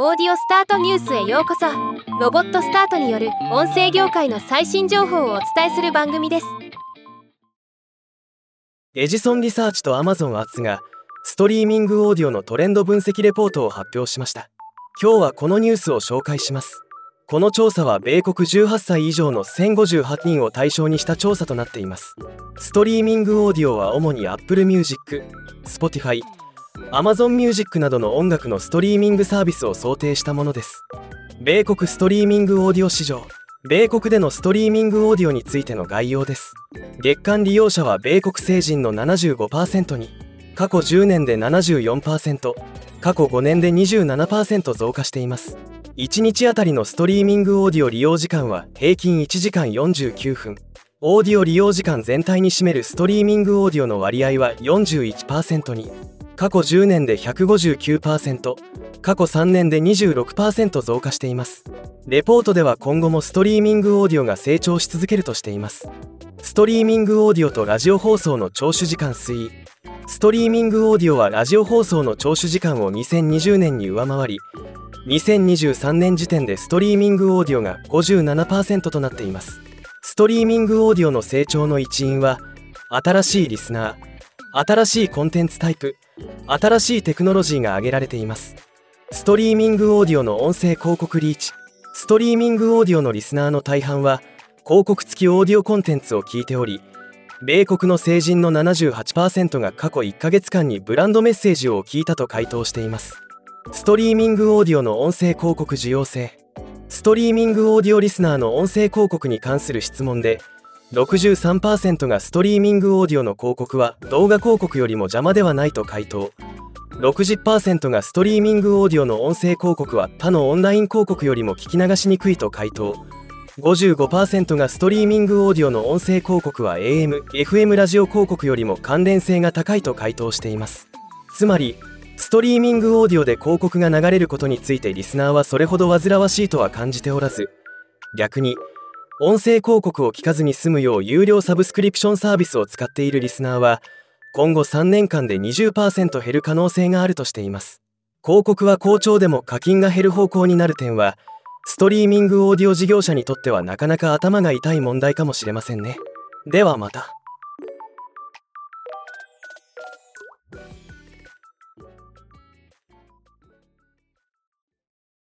オーディオスタートニュースへようこそ。ロボットスタートによる音声業界の最新情報をお伝えする番組です。エジソンリサーチとアマゾンアツがストリーミングオーディオのトレンド分析レポートを発表しました。今日はこのニュースを紹介します。この調査は米国18歳以上の1058人を対象にした調査となっています。ストリーミングオーディオは主に Apple Music、Spotify、Amazon Music などの音楽のストリーミングサービスを想定したものです。米国ストリーミングオーディオ市場。米国でのストリーミングオーディオについての概要です。月間利用者は米国成人の75%に。過去10年で74%過去5年で27%増加しています。1日あたりのストリーミングオーディオ利用時間は平均1時間49分。オーディオ利用時間全体に占めるストリーミングオーディオの割合は41%に。過去10年で159%過去3年で26%増加しています。レポートでは今後もストリーミングオーディオが成長し続けるとしています。ストリーミングオーディオとラジオ放送の聴取時間推移。ストリーミングオーディオはラジオ放送の聴取時間を2020年に上回り2023年時点でストリーミングオーディオが57%となっています。ストリーミングオーディオの成長の一因は新しいリスナー新しいコンテンツタイプ新しいテクノロジーが挙げられています。ストリーミングオーディオの音声広告リーチ。ストリーミングオーディオのリスナーの大半は広告付きオーディオコンテンツを聞いており米国の成人の78%が過去1ヶ月間にブランドメッセージを聞いたと回答しています。ストリーミングオーディオの音声広告需要性。ストリーミングオーディオリスナーの音声広告に関する質問で63%がストリーミングオーディオの広告は動画広告よりも邪魔ではないと回答。60%がストリーミングオーディオの音声広告は他のオンライン広告よりも聞き流しにくいと回答。55%がストリーミングオーディオの音声広告は AM、FM ラジオ広告よりも関連性が高いと回答しています。つまりストリーミングオーディオで広告が流れることについてリスナーはそれほど煩わしいとは感じておらず逆に音声広告を聞かずに済むよう有料サブスクリプションサービスを使っているリスナーは今後3年間で20%減る可能性があるとしています。広告は好調でも課金が減る方向になる点はストリーミングオーディオ事業者にとってはなかなか頭が痛い問題かもしれませんね。ではまた。